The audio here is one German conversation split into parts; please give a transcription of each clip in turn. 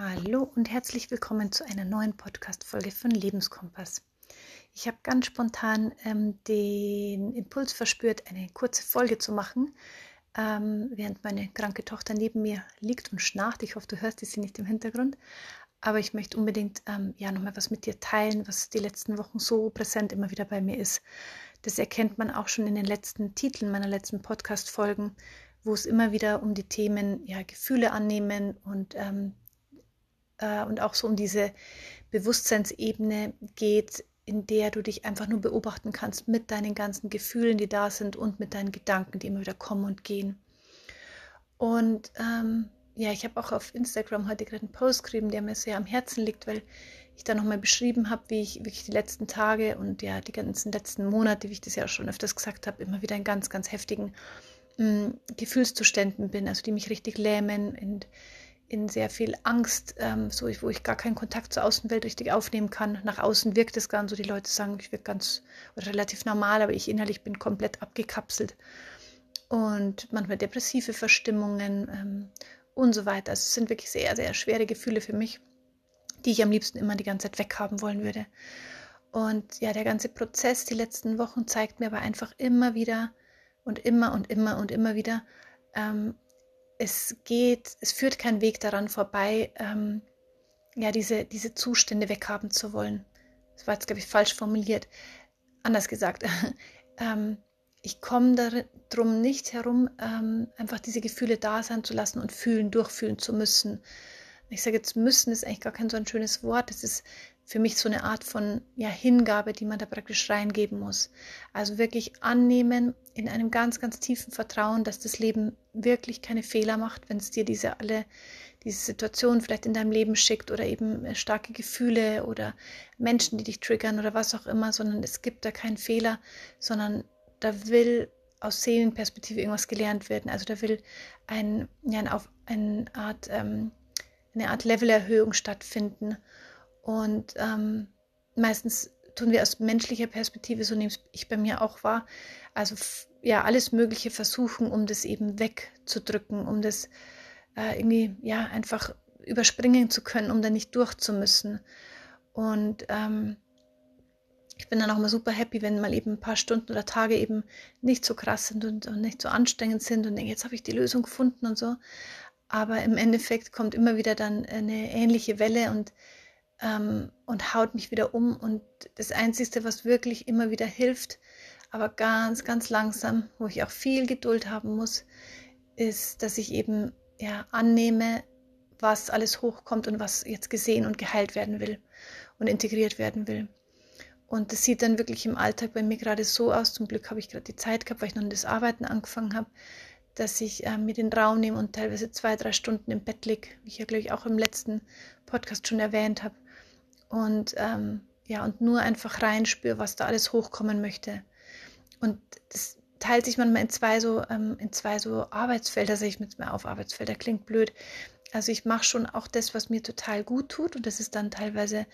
Hallo und herzlich willkommen zu einer neuen Podcast-Folge von Lebenskompass. Ich habe ganz spontan ähm, den Impuls verspürt, eine kurze Folge zu machen, ähm, während meine kranke Tochter neben mir liegt und schnarcht. Ich hoffe, du hörst sie nicht im Hintergrund. Aber ich möchte unbedingt ähm, ja nochmal was mit dir teilen, was die letzten Wochen so präsent immer wieder bei mir ist. Das erkennt man auch schon in den letzten Titeln meiner letzten Podcast-Folgen, wo es immer wieder um die Themen ja, Gefühle annehmen und ähm, äh, und auch so um diese Bewusstseinsebene geht, in der du dich einfach nur beobachten kannst mit deinen ganzen Gefühlen, die da sind und mit deinen Gedanken, die immer wieder kommen und gehen. Und ähm, ja, ich habe auch auf Instagram heute gerade einen Post geschrieben, der mir sehr am Herzen liegt, weil ich da nochmal beschrieben habe, wie ich wirklich die letzten Tage und ja die ganzen letzten Monate, wie ich das ja auch schon öfters gesagt habe, immer wieder in ganz, ganz heftigen mh, mm, Gefühlszuständen bin, also die mich richtig lähmen und in sehr viel Angst, ähm, so wo ich gar keinen Kontakt zur Außenwelt richtig aufnehmen kann. Nach außen wirkt es ganz so, die Leute sagen, ich wirke ganz relativ normal, aber ich innerlich bin komplett abgekapselt. Und manchmal depressive Verstimmungen ähm, und so weiter. Also es sind wirklich sehr, sehr schwere Gefühle für mich, die ich am liebsten immer die ganze Zeit weghaben wollen würde. Und ja, der ganze Prozess die letzten Wochen zeigt mir aber einfach immer wieder und immer und immer und immer wieder, ähm, es geht, es führt kein Weg daran vorbei, ähm, ja, diese, diese Zustände weghaben zu wollen. Das war jetzt, glaube ich, falsch formuliert. Anders gesagt, ähm, ich komme darum nicht herum, ähm, einfach diese Gefühle da sein zu lassen und fühlen, durchfühlen zu müssen. Ich sage jetzt müssen ist eigentlich gar kein so ein schönes Wort. Es ist für mich so eine Art von ja, Hingabe, die man da praktisch reingeben muss. Also wirklich annehmen in einem ganz, ganz tiefen Vertrauen, dass das Leben wirklich keine Fehler macht, wenn es dir diese alle, diese Situation vielleicht in deinem Leben schickt oder eben äh, starke Gefühle oder Menschen, die dich triggern oder was auch immer, sondern es gibt da keinen Fehler, sondern da will aus Seelenperspektive irgendwas gelernt werden. Also da will ein, ja, eine, eine Art, ähm, eine Art Levelerhöhung stattfinden. Und ähm, meistens tun wir aus menschlicher Perspektive, so nehme ich bei mir auch wahr, also ja, alles Mögliche versuchen, um das eben wegzudrücken, um das äh, irgendwie, ja, einfach überspringen zu können, um da nicht durchzumüssen. Und ähm, ich bin dann auch immer super happy, wenn mal eben ein paar Stunden oder Tage eben nicht so krass sind und, und nicht so anstrengend sind und denke, jetzt habe ich die Lösung gefunden und so. Aber im Endeffekt kommt immer wieder dann eine ähnliche Welle und ähm, und haut mich wieder um. Und das Einzige, was wirklich immer wieder hilft, aber ganz, ganz langsam, wo ich auch viel Geduld haben muss, ist, dass ich eben ja annehme, was alles hochkommt und was jetzt gesehen und geheilt werden will und integriert werden will. Und das sieht dann wirklich im Alltag bei mir gerade so aus. Zum Glück habe ich gerade die Zeit gehabt, weil ich noch das Arbeiten angefangen habe, dass ich äh, mir den Raum nehme und teilweise zwei, drei Stunden im Bett liege, wie ich ja, glaube ich, auch im letzten Podcast schon erwähnt habe und ähm, ja, und nur einfach reinspüre, was da alles hochkommen möchte. Und das teilt sich manchmal in zwei so, ähm, in zwei so Arbeitsfelder, sehe ich mit mir auf, Arbeitsfelder klingt blöd. Also ich mache schon auch das, was mir total gut tut und das ist dann teilweise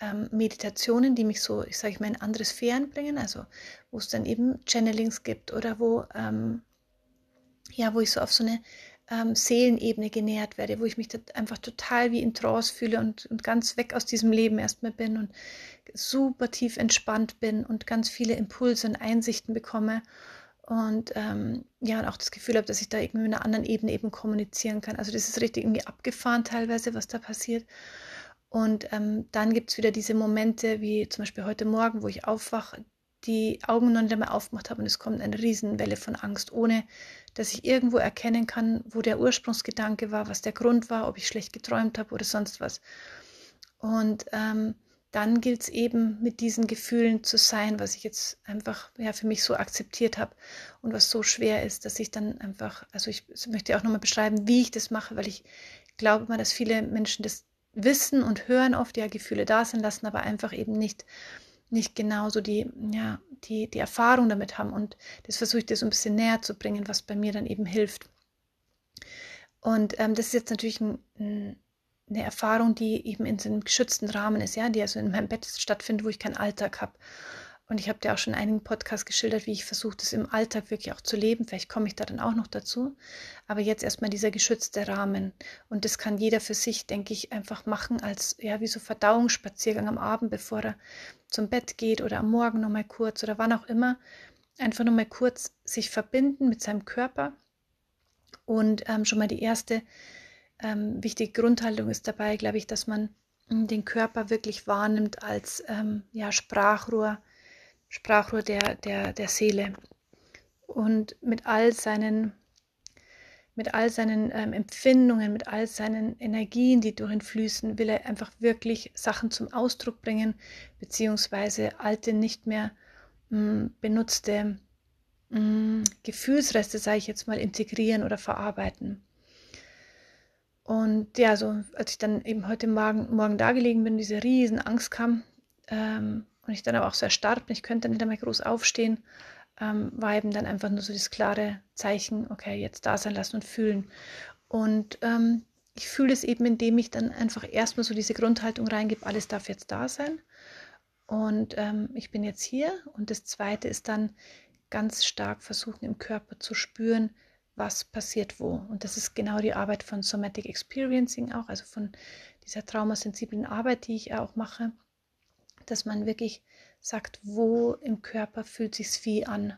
ähm, Meditationen, die mich so, ich sage mal, in andere Sphären bringen, also wo es dann eben Channelings gibt oder wo, ähm, ja, wo ich so auf so eine ähm, Seelenebene genährt werde, wo ich mich einfach total wie in Trance fühle und, und ganz weg aus diesem Leben erstmal bin und super tief entspannt bin und ganz viele Impulse und Einsichten bekomme und ähm, ja, und auch das Gefühl habe, dass ich da irgendwie mit einer anderen Ebene eben kommunizieren kann. Also das ist richtig irgendwie abgefahren teilweise, was da passiert. Und ähm, dann gibt es wieder diese Momente, wie zum Beispiel heute Morgen, wo ich aufwache, die Augen noch nicht einmal aufgemacht habe und es kommt eine Riesenwelle von Angst, ohne dass ich irgendwo erkennen kann, wo der Ursprungsgedanke war, was der Grund war, ob ich schlecht geträumt habe oder sonst was. Und ähm, dann gilt es eben mit diesen Gefühlen zu sein, was ich jetzt einfach ja, für mich so akzeptiert habe und was so schwer ist, dass ich dann einfach, also ich möchte auch nochmal beschreiben, wie ich das mache, weil ich glaube mal, dass viele Menschen das wissen und hören oft, ja, Gefühle da sind lassen, aber einfach eben nicht nicht genauso die, ja, die, die Erfahrung damit haben. Und das versuche ich dir so ein bisschen näher zu bringen, was bei mir dann eben hilft. Und ähm, das ist jetzt natürlich ein, ein, eine Erfahrung, die eben in so einem geschützten Rahmen ist, ja, die also in meinem Bett stattfindet, wo ich keinen Alltag habe. Und ich habe dir auch schon in einigen Podcasts geschildert, wie ich versuche, das im Alltag wirklich auch zu leben. Vielleicht komme ich da dann auch noch dazu. Aber jetzt erstmal dieser geschützte Rahmen. Und das kann jeder für sich, denke ich, einfach machen als, ja, wie so Verdauungsspaziergang am Abend, bevor er zum Bett geht oder am Morgen nochmal kurz oder wann auch immer. Einfach nochmal kurz sich verbinden mit seinem Körper. Und ähm, schon mal die erste ähm, wichtige Grundhaltung ist dabei, glaube ich, dass man hm, den Körper wirklich wahrnimmt als ähm, ja, Sprachrohr Sprachrohr der, der, der Seele. Und mit all seinen, mit all seinen ähm, Empfindungen, mit all seinen Energien, die durch ihn fließen, will er einfach wirklich Sachen zum Ausdruck bringen, beziehungsweise alte, nicht mehr mh, hm, benutzte mh, hm, Gefühlsreste, sage ich jetzt mal, integrieren oder verarbeiten. Und ja, so als ich dann eben heute Morgen, morgen da gelegen bin, diese riesen Angst kam, ähm, und ich dann aber auch so erstarrt bin, ich könnte nicht einmal groß aufstehen, ähm, war eben dann einfach nur so das klare Zeichen, okay, jetzt da sein lassen und fühlen. Und ähm, ich fühle es eben, indem ich dann einfach erstmal so diese Grundhaltung reingebe, alles darf jetzt da sein. Und ähm, ich bin jetzt hier. Und das Zweite ist dann ganz stark versuchen, im Körper zu spüren, was passiert wo. Und das ist genau die Arbeit von Somatic Experiencing auch, also von dieser traumasensiblen Arbeit, die ich auch mache dass man wirklich sagt, wo im Körper fühlt sich wie an.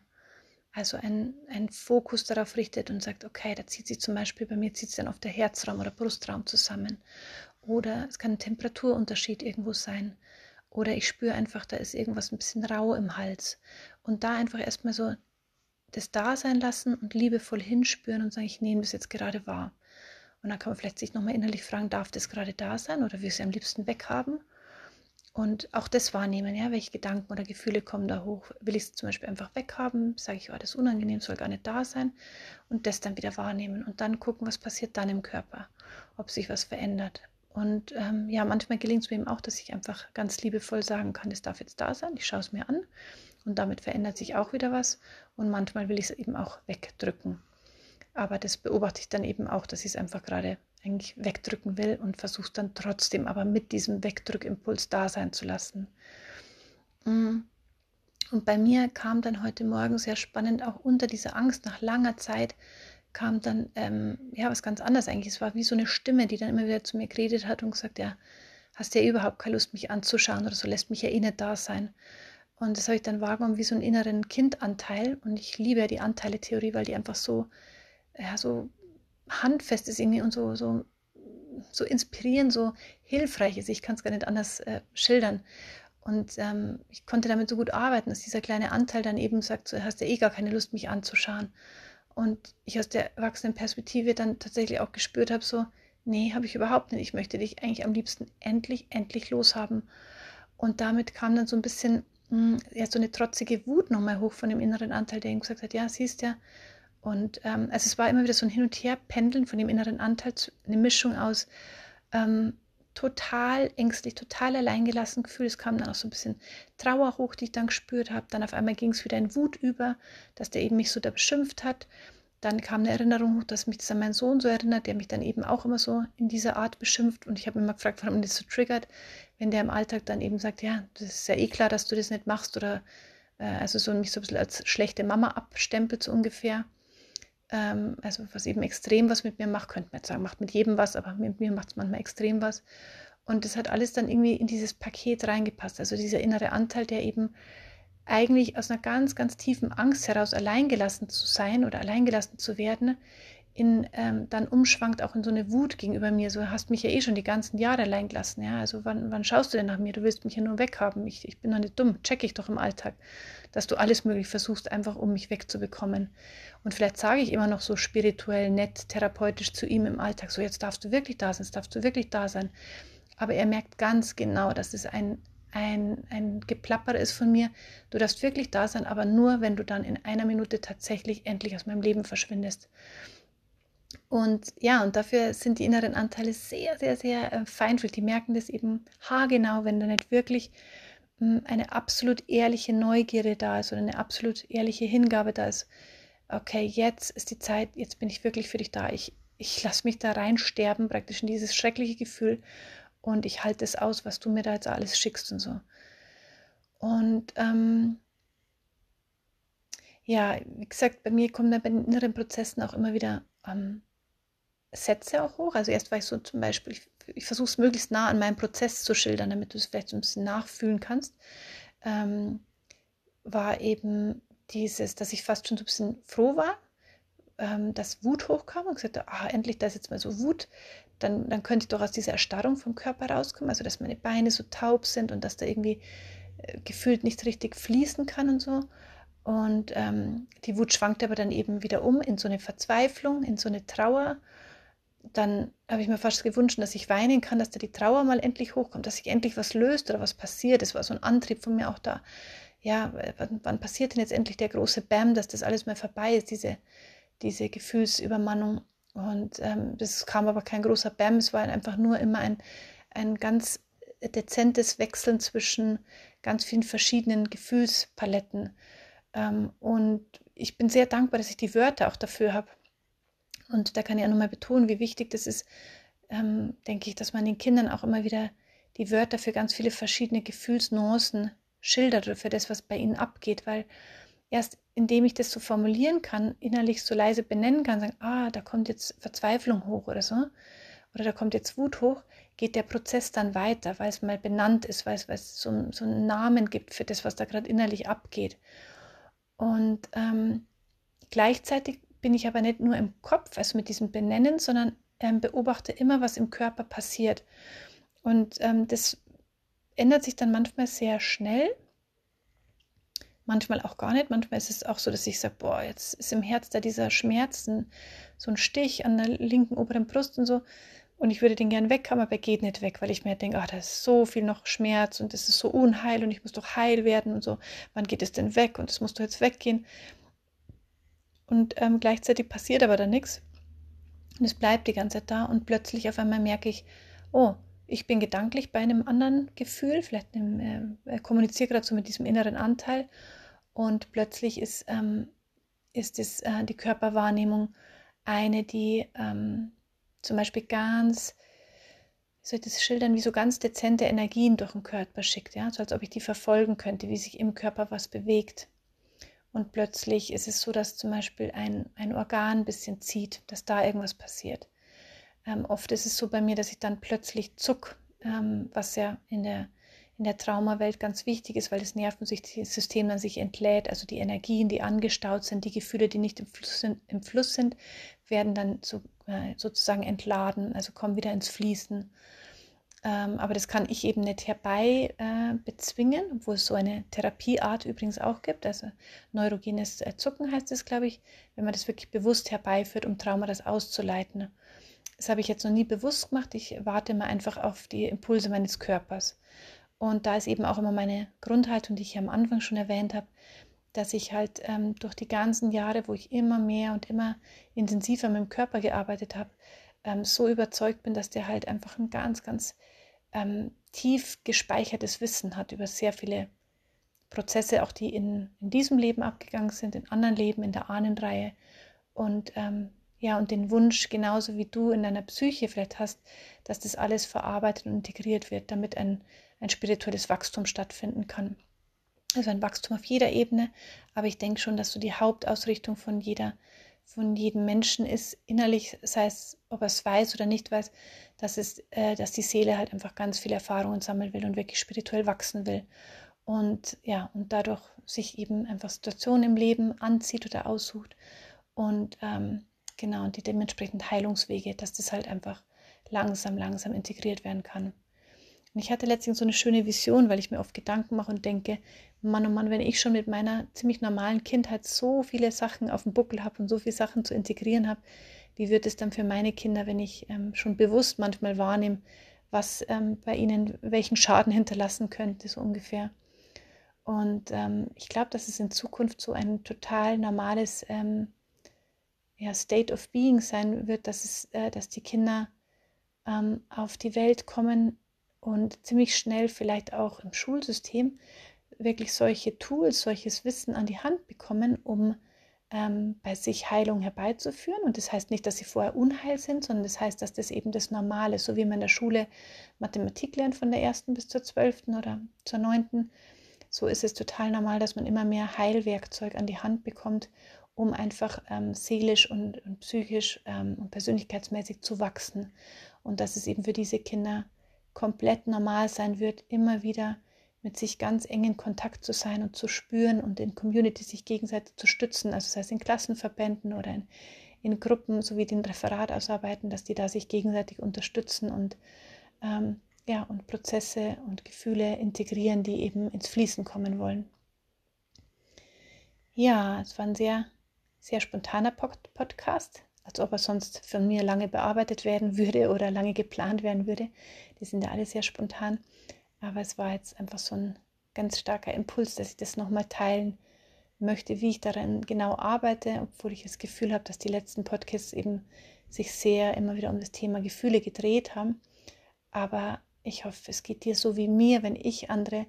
Also ein, ein Fokus darauf richtet und sagt, okay, da zieht sich zum Beispiel, bei mir zieht es dann auf der Herzraum oder Brustraum zusammen. Oder es kann ein Temperaturunterschied irgendwo sein. Oder ich spüre einfach, da ist irgendwas ein bisschen rau im Hals. Und da einfach erstmal so das da sein lassen und liebevoll hinspüren und sagen, ich nehme das jetzt gerade wahr. Und dann kann man vielleicht sich nochmal innerlich fragen, darf das gerade da sein oder will ich es am liebsten weghaben? Und auch das wahrnehmen, ja, welche Gedanken oder Gefühle kommen da hoch. Will ich es zum Beispiel einfach weghaben? Sage ich, oh, das ist unangenehm, soll gar nicht da sein. Und das dann wieder wahrnehmen und dann gucken, was passiert dann im Körper, ob sich was verändert. Und ähm, ja, manchmal gelingt es mir eben auch, dass ich einfach ganz liebevoll sagen kann, das darf jetzt da sein, ich schaue es mir an und damit verändert sich auch wieder was. Und manchmal will ich es eben auch wegdrücken. Aber das beobachte ich dann eben auch, dass ich es einfach gerade eigentlich wegdrücken will und versuchst dann trotzdem aber mit diesem Wegdrückimpuls da sein zu lassen. Mm. Und bei mir kam dann heute Morgen sehr spannend, auch unter dieser Angst nach langer Zeit kam dann ähm, ja was ganz anderes eigentlich. Es war wie so eine Stimme, die dann immer wieder zu mir geredet hat und gesagt, ja, hast ja überhaupt keine Lust, mich anzuschauen oder so, lässt mich ja eh nicht da sein. Und das habe ich dann wahrgenommen wie so einen inneren Kindanteil. Und ich liebe ja die Anteile-Theorie, weil die einfach so, ja, so handfest ist irgendwie und so, so, so inspirierend, so hilfreich ist. Ich kann es gar nicht anders äh, schildern. Und ähm, ich konnte damit so gut arbeiten, dass dieser kleine Anteil dann eben sagt, so, hast ja eh gar keine Lust, mich anzuschauen. Und ich aus der erwachsenen Perspektive dann tatsächlich auch gespürt habe, so, nee, habe ich überhaupt nicht. Ich möchte dich eigentlich am liebsten endlich, endlich loshaben. Und damit kam dann so ein bisschen mh, hm, ja, so eine trotzige Wut nochmal hoch von dem inneren Anteil, der ihm gesagt hat, ja, siehst ja, und ähm, also es war immer wieder so ein Hin- und Her-Pendeln von dem inneren Anteil, eine Mischung aus ähm, total ängstlich, total alleingelassen Gefühl. Es kam dann auch so ein bisschen Trauer hoch, die ich dann gespürt habe. Dann auf einmal ging es wieder in Wut über, dass der eben mich so da beschimpft hat. Dann kam eine Erinnerung hoch, dass mich das an meinen Sohn so erinnert, der mich dann eben auch immer so in dieser Art beschimpft. Und ich habe immer gefragt, warum das so triggert, wenn der im Alltag dann eben sagt, ja, das ist ja eh klar, dass du das nicht machst oder äh, also so mich so ein bisschen als schlechte Mama abstempelt so ungefähr ähm, also was eben extrem was mit mir macht, könnte man jetzt sagen, macht mit jedem was, aber mit mir macht es manchmal extrem was. Und das hat alles dann irgendwie in dieses Paket reingepasst. Also dieser innere Anteil, der eben eigentlich aus einer ganz, ganz tiefen Angst heraus alleingelassen zu sein oder alleingelassen zu werden, in, ähm, dann umschwankt auch in so eine Wut gegenüber mir. So hast mich ja eh schon die ganzen Jahre allein gelassen. Ja? Also wann, wann schaust du denn nach mir? Du willst mich ja nur weghaben. Ich, ich bin doch nicht dumm. Check ich doch im Alltag, dass du alles möglich versuchst, einfach um mich wegzubekommen. Und vielleicht sage ich immer noch so spirituell, nett, therapeutisch zu ihm im Alltag, so jetzt darfst du wirklich da sein, jetzt darfst du wirklich da sein. Aber er merkt ganz genau, dass es ein, ein, ein Geplapper ist von mir. Du darfst wirklich da sein, aber nur, wenn du dann in einer Minute tatsächlich endlich aus meinem Leben verschwindest. Und ja, und dafür sind die inneren Anteile sehr, sehr, sehr äh, feinfühlig. Die merken das eben haargenau, wenn da nicht wirklich hm, eine absolut ehrliche Neugierde da ist oder eine absolut ehrliche Hingabe da ist. Okay, jetzt ist die Zeit, jetzt bin ich wirklich für dich da. Ich, ich lasse mich da reinsterben, praktisch in dieses schreckliche Gefühl und ich halte es aus, was du mir da jetzt alles schickst und so. Und ähm, ja, wie gesagt, bei mir kommen dann bei den inneren Prozessen auch immer wieder ähm, Sätze auch hoch. Also erst war ich so zum Beispiel, ich, ich versuche es möglichst nah an meinem Prozess zu schildern, damit du es vielleicht so ein bisschen nachfühlen kannst, ähm, war eben dieses, dass ich fast schon so ein bisschen froh war, ähm, dass Wut hochkam und gesagt habe, ah, endlich, da ist jetzt mal so Wut, dann, dann könnte ich doch aus dieser Erstarrung vom Körper rauskommen, also dass meine Beine so taub sind und dass da irgendwie äh, gefühlt nicht richtig fließen kann und so. Und ähm, die Wut schwankt aber dann eben wieder um in so eine Verzweiflung, in so eine Trauer. Dann habe ich mir fast gewünscht, dass ich weinen kann, dass da die Trauer mal endlich hochkommt, dass sich endlich was löst oder was passiert. Das war so ein Antrieb von mir auch da. Ja, wann, wann passiert denn jetzt endlich der große Bam, dass das alles mal vorbei ist, diese, diese Gefühlsübermannung. Und ähm, das kam aber kein großer Bam, es war einfach nur immer ein, ein ganz dezentes Wechseln zwischen ganz vielen verschiedenen Gefühlspaletten. Ähm, und ich bin sehr dankbar, dass ich die Wörter auch dafür habe. Und da kann ich auch nochmal betonen, wie wichtig das ist, ähm, denke ich, dass man den Kindern auch immer wieder die Wörter für ganz viele verschiedene Gefühlsnuancen schildert oder für das, was bei ihnen abgeht, weil erst indem ich das so formulieren kann, innerlich so leise benennen kann, sagen, ah, da kommt jetzt Verzweiflung hoch oder so, oder da kommt jetzt Wut hoch, geht der Prozess dann weiter, weil es mal benannt ist, weil es, weil es so, so einen Namen gibt für das, was da gerade innerlich abgeht. Und ähm, gleichzeitig bin ich aber nicht nur im Kopf, also mit diesem Benennen, sondern ähm, beobachte immer, was im Körper passiert. Und ähm, das ändert sich dann manchmal sehr schnell, manchmal auch gar nicht. Manchmal ist es auch so, dass ich sage, boah, jetzt ist im Herz da dieser Schmerzen, so ein Stich an der linken oberen Brust und so. Und ich würde den gern weg haben, aber er geht nicht weg, weil ich mir denke, ach, da ist so viel noch Schmerz und es ist so unheil und ich muss doch heil werden und so. Wann geht es denn weg und es muss doch jetzt weggehen? Und ähm, gleichzeitig passiert aber da nichts. Und es bleibt die ganze Zeit da und plötzlich auf einmal merke ich, oh, ich bin gedanklich bei einem anderen Gefühl, vielleicht einem, äh, kommuniziere gerade so mit diesem inneren Anteil und plötzlich ist, ähm, ist es, äh, die Körperwahrnehmung eine, die ähm, zum Beispiel ganz, wie soll ich das schildern, wie so ganz dezente Energien durch den Körper schickt, ja, so als ob ich die verfolgen könnte, wie sich im Körper was bewegt. Und plötzlich ist es so, dass zum Beispiel ein, ein Organ ein bisschen zieht, dass da irgendwas passiert. Ähm, oft ist es so bei mir, dass ich dann plötzlich zuck, ähm, was ja in der, in der Traumawelt ganz wichtig ist, weil das Nervensystem dann sich entlädt, also die Energien, die angestaut sind, die Gefühle, die nicht im Fluss sind, im Fluss sind werden dann so, äh, sozusagen entladen, also kommen wieder ins Fließen. Ähm, aber das kann ich eben nicht herbei äh, bezwingen, obwohl es so eine Therapieart übrigens auch gibt. Also neurogenes äh, Zucken heißt es, glaube ich, wenn man das wirklich bewusst herbeiführt, um Trauma das auszuleiten. Das habe ich jetzt noch nie bewusst gemacht. Ich warte mal einfach auf die Impulse meines Körpers. Und da ist eben auch immer meine Grundhaltung, die ich am Anfang schon erwähnt habe, dass ich halt ähm, durch die ganzen Jahre, wo ich immer mehr und immer intensiver mit dem Körper gearbeitet habe, ähm, so überzeugt bin, dass der halt einfach ein ganz, ganz ähm, tief gespeichertes Wissen hat über sehr viele Prozesse, auch die in, in diesem Leben abgegangen sind, in anderen Leben, in der Ahnenreihe. Und ähm, ja, und den Wunsch, genauso wie du in deiner Psyche vielleicht hast, dass das alles verarbeitet und integriert wird, damit ein, ein spirituelles Wachstum stattfinden kann. Also ein Wachstum auf jeder Ebene, aber ich denke schon, dass so die Hauptausrichtung von jeder, von jedem Menschen ist, innerlich, sei es, ob er es weiß oder nicht weiß, dass es, äh, dass die Seele halt einfach ganz viele Erfahrungen sammeln will und wirklich spirituell wachsen will. Und ja, und dadurch sich eben einfach Situationen im Leben anzieht oder aussucht und ähm, Genau, und die dementsprechend Heilungswege, dass das halt einfach langsam, langsam integriert werden kann. Und ich hatte letztens so eine schöne Vision, weil ich mir oft Gedanken mache und denke, Mann, oh Mann, wenn ich schon mit meiner ziemlich normalen Kindheit so viele Sachen auf dem Buckel habe und so viele Sachen zu integrieren habe, wie wird es dann für meine Kinder, wenn ich ähm, schon bewusst manchmal wahrnehme, was ähm, bei ihnen, welchen Schaden hinterlassen könnte, so ungefähr. Und ähm, ich glaube, dass es in Zukunft so ein total normales ähm, ja, State of Being sein wird, dass, es, äh, dass die Kinder ähm, auf die Welt kommen und ziemlich schnell vielleicht auch im Schulsystem wirklich solche Tools, solches Wissen an die Hand bekommen, um ähm, bei sich Heilung herbeizuführen. Und das heißt nicht, dass sie vorher unheil sind, sondern das heißt, dass das eben das Normale, so wie man in der Schule Mathematik lernt von der ersten bis zur zwölften oder zur neunten, so ist es total normal, dass man immer mehr Heilwerkzeug an die Hand bekommt, um einfach ähm, seelisch und, und psychisch ähm, und persönlichkeitsmäßig zu wachsen. Und dass es eben für diese Kinder komplett normal sein wird, immer wieder mit sich ganz eng in Kontakt zu sein und zu spüren und in Community sich gegenseitig zu stützen, also sei es in Klassenverbänden oder in, in Gruppen sowie den Referat ausarbeiten, dass die da sich gegenseitig unterstützen und ähm, ja und Prozesse und Gefühle integrieren, die eben ins Fließen kommen wollen. Ja, es war ein sehr sehr spontaner Podcast, als ob er sonst von mir lange bearbeitet werden würde oder lange geplant werden würde. Die sind ja alle sehr spontan. Aber es war jetzt einfach so ein ganz starker Impuls, dass ich das nochmal teilen möchte, wie ich daran genau arbeite, obwohl ich das Gefühl habe, dass die letzten Podcasts eben sich sehr immer wieder um das Thema Gefühle gedreht haben. Aber ich hoffe, es geht dir so wie mir, wenn ich andere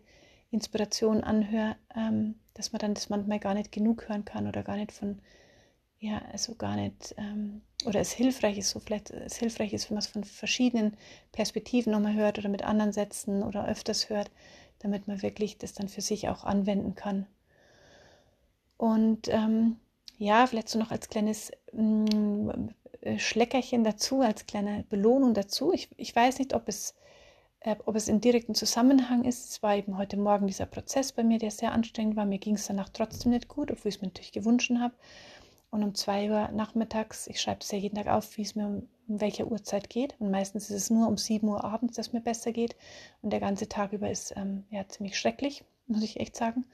Inspirationen anhöre, ähm, dass man dann das manchmal gar nicht genug hören kann oder gar nicht von ja, also gar nicht, ähm, oder es hilfreich ist, so vielleicht es hilfreich ist, wenn man es von verschiedenen Perspektiven nochmal hört oder mit anderen Sätzen oder öfters hört, damit man wirklich das dann für sich auch anwenden kann. Und ähm, ja, vielleicht so noch als kleines mm, äh, Schleckerchen dazu, als kleine Belohnung dazu. Ich, ich weiß nicht, ob es, äh, ob es in direkten Zusammenhang ist. Es war eben heute Morgen dieser Prozess bei mir, der sehr anstrengend war. Mir ging es danach trotzdem nicht gut, obwohl ich es mir natürlich gewünscht habe. Und um zwei Uhr nachmittags, ich schreibe es ja jeden Tag auf, wie es mir um, um welche Uhrzeit geht. Und meistens ist es nur um sieben Uhr abends, dass es mir besser geht. Und der ganze Tag über ist ähm, ja ziemlich schrecklich, muss ich echt sagen.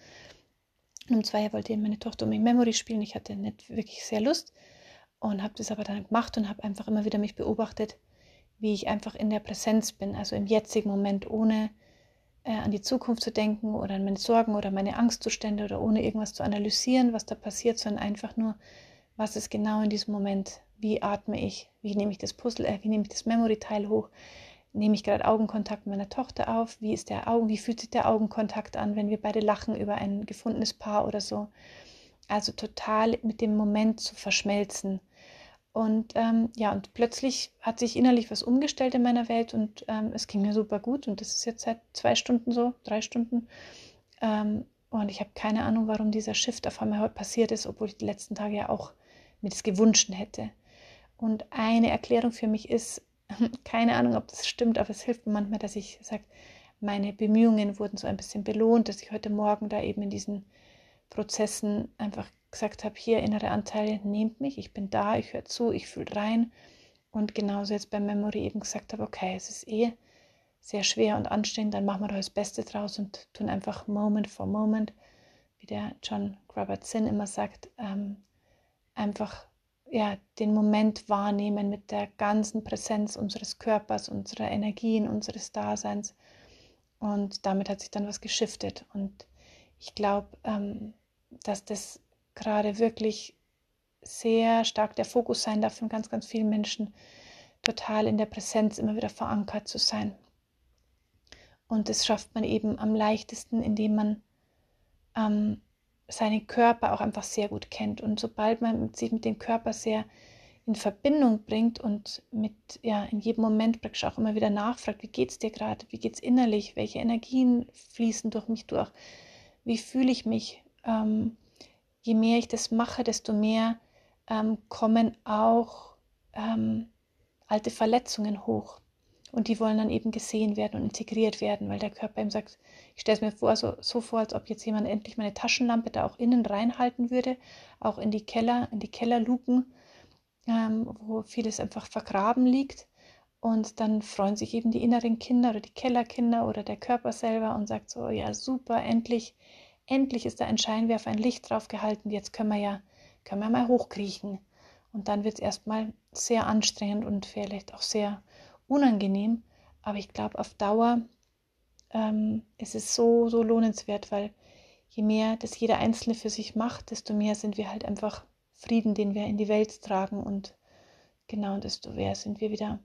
Und um zwei Uhr wollte meine Tochter um Memory spielen. Ich hatte nicht wirklich sehr Lust und habe das aber dann gemacht und habe einfach immer wieder mich beobachtet, wie ich einfach in der Präsenz bin, also im jetzigen Moment, ohne äh, an die Zukunft zu denken oder an meine Sorgen oder meine Angstzustände oder ohne irgendwas zu analysieren, was da passiert, sondern einfach nur was ist genau in diesem Moment, wie atme ich, wie nehme ich das Puzzle, äh, wie nehme ich das Memory-Teil hoch, nehme ich gerade Augenkontakt mit meiner Tochter auf, wie ist der Augen, wie fühlt sich der Augenkontakt an, wenn wir beide lachen über ein gefundenes Paar oder so. Also total mit dem Moment zu verschmelzen. Und ähm, ja, und plötzlich hat sich innerlich was umgestellt in meiner Welt und ähm, es ging mir super gut. Und das ist jetzt seit zwei Stunden so, drei Stunden. Ähm, und ich habe keine Ahnung, warum dieser Shift auf einmal heute passiert ist, obwohl ich die letzten Tage ja auch mir das gewünscht hätte. Und eine Erklärung für mich ist, keine Ahnung, ob das stimmt, aber es hilft mir manchmal, dass ich sage, meine Bemühungen wurden so ein bisschen belohnt, dass ich heute Morgen da eben in diesen Prozessen einfach gesagt habe, hier innere Anteile, nehmt mich, ich bin da, ich höre zu, ich fühle rein. Und genauso jetzt beim Memory eben gesagt habe, okay, es ist eh sehr schwer und anstrengend, dann machen wir doch das Beste draus und tun einfach Moment for Moment, wie der John Robert-Zinn immer sagt, ähm, einfach ja, den Moment wahrnehmen mit der ganzen Präsenz unseres Körpers, unserer Energien, unseres Daseins. Und damit hat sich dann was geschiftet. Und ich glaube, ähm, dass das gerade wirklich sehr stark der Fokus sein darf von ganz, ganz vielen Menschen, total in der Präsenz immer wieder verankert zu sein. Und das schafft man eben am leichtesten, indem man ähm, seinen Körper auch einfach sehr gut kennt. Und sobald man sich mit dem Körper sehr in Verbindung bringt und mit, ja, in jedem Moment praktisch auch immer wieder nachfragt, wie geht es dir gerade, wie geht es innerlich, welche Energien fließen durch mich durch, wie fühle ich mich. Ähm, je mehr ich das mache, desto mehr ähm, kommen auch ähm, alte Verletzungen hoch. Und die wollen dann eben gesehen werden und integriert werden, weil der Körper ihm sagt, ich stelle es mir vor, so, so vor, als ob jetzt jemand endlich meine Taschenlampe da auch innen reinhalten würde, auch in die Keller, in die Kellerluken, ähm, wo vieles einfach vergraben liegt. Und dann freuen sich eben die inneren Kinder oder die Kellerkinder oder der Körper selber und sagt so, ja super, endlich, endlich ist da ein Scheinwerfer, ein Licht drauf gehalten, jetzt können wir ja, können wir mal hochkriechen. Und dann wird es erstmal sehr anstrengend und vielleicht auch sehr unangenehm, aber ich glaube, auf Dauer ähm, ist es so, so lohnenswert, weil je mehr das jeder Einzelne für sich macht, desto mehr sind wir halt einfach Frieden, den wir in die Welt tragen und genau, desto mehr sind wir wieder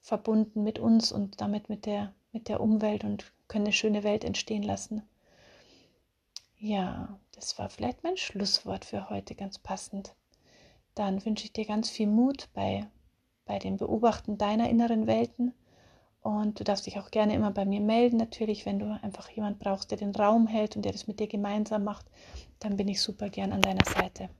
verbunden mit uns und damit mit der, mit der Umwelt und können eine schöne Welt entstehen lassen. Ja, das war vielleicht mein Schlusswort für heute ganz passend. Dann wünsche ich dir ganz viel Mut bei bei dem Beobachten deiner inneren Welten Und du darfst dich auch gerne immer bei mir melden, natürlich, wenn du einfach jemand brauchst, der den Raum hält und der das mit dir gemeinsam macht, dann bin ich super gern an deiner Seite.